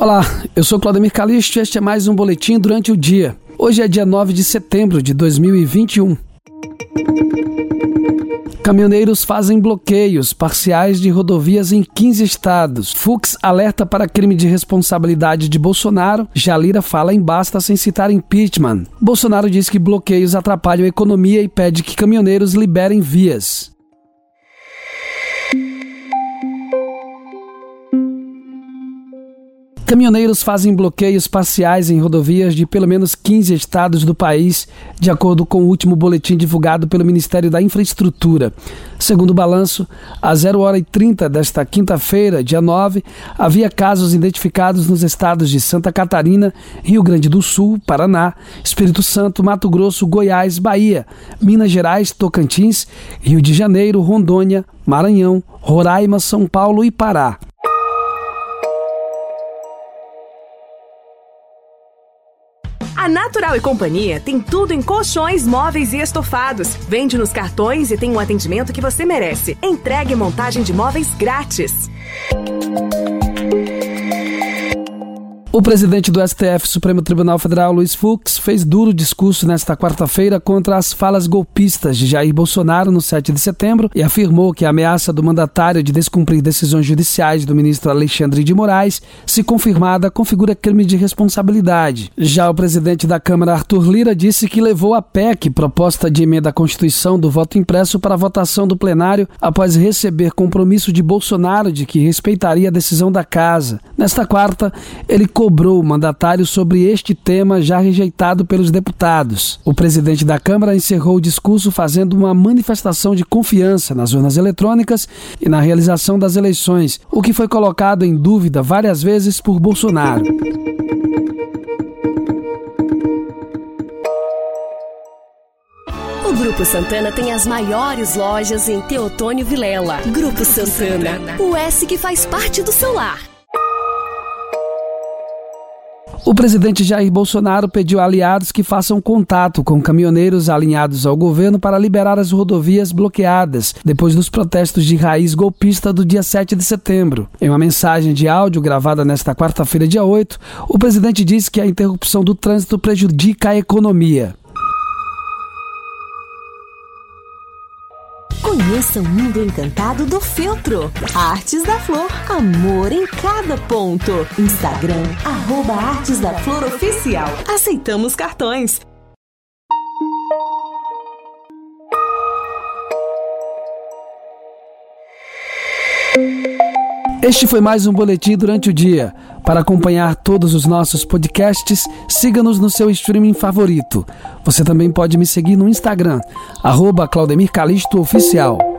Olá, eu sou Claudemir Calixto e este é mais um Boletim Durante o Dia. Hoje é dia 9 de setembro de 2021. Caminhoneiros fazem bloqueios parciais de rodovias em 15 estados. Fux alerta para crime de responsabilidade de Bolsonaro. Jalira fala em basta sem citar impeachment. Bolsonaro diz que bloqueios atrapalham a economia e pede que caminhoneiros liberem vias. Caminhoneiros fazem bloqueios parciais em rodovias de pelo menos 15 estados do país, de acordo com o último boletim divulgado pelo Ministério da Infraestrutura. Segundo o balanço, às 0 hora e 30 desta quinta-feira, dia 9, havia casos identificados nos estados de Santa Catarina, Rio Grande do Sul, Paraná, Espírito Santo, Mato Grosso, Goiás, Bahia, Minas Gerais, Tocantins, Rio de Janeiro, Rondônia, Maranhão, Roraima, São Paulo e Pará. A Natural e Companhia tem tudo em colchões, móveis e estofados. Vende nos cartões e tem um atendimento que você merece. Entregue montagem de móveis grátis. O presidente do STF, Supremo Tribunal Federal, Luiz Fux, fez duro discurso nesta quarta-feira contra as falas golpistas de Jair Bolsonaro no 7 de setembro e afirmou que a ameaça do mandatário de descumprir decisões judiciais do ministro Alexandre de Moraes, se confirmada, configura crime de responsabilidade. Já o presidente da Câmara, Arthur Lira, disse que levou a PEC, proposta de emenda à Constituição do voto impresso, para votação do plenário após receber compromisso de Bolsonaro de que respeitaria a decisão da casa. Nesta quarta, ele cobrou o mandatário sobre este tema já rejeitado pelos deputados. O presidente da Câmara encerrou o discurso fazendo uma manifestação de confiança nas urnas eletrônicas e na realização das eleições, o que foi colocado em dúvida várias vezes por Bolsonaro. O Grupo Santana tem as maiores lojas em Teotônio Vilela. Grupo Santana, o S que faz parte do seu lar. O presidente Jair Bolsonaro pediu aliados que façam contato com caminhoneiros alinhados ao governo para liberar as rodovias bloqueadas depois dos protestos de raiz golpista do dia 7 de setembro. Em uma mensagem de áudio gravada nesta quarta-feira, dia 8, o presidente disse que a interrupção do trânsito prejudica a economia. Conheça o mundo encantado do feltro. Artes da Flor, amor em cada ponto. Instagram, arroba Artes da Flor Oficial. Aceitamos cartões. Este foi mais um boletim durante o dia. Para acompanhar todos os nossos podcasts, siga-nos no seu streaming favorito. Você também pode me seguir no Instagram, arroba Claudemir Oficial.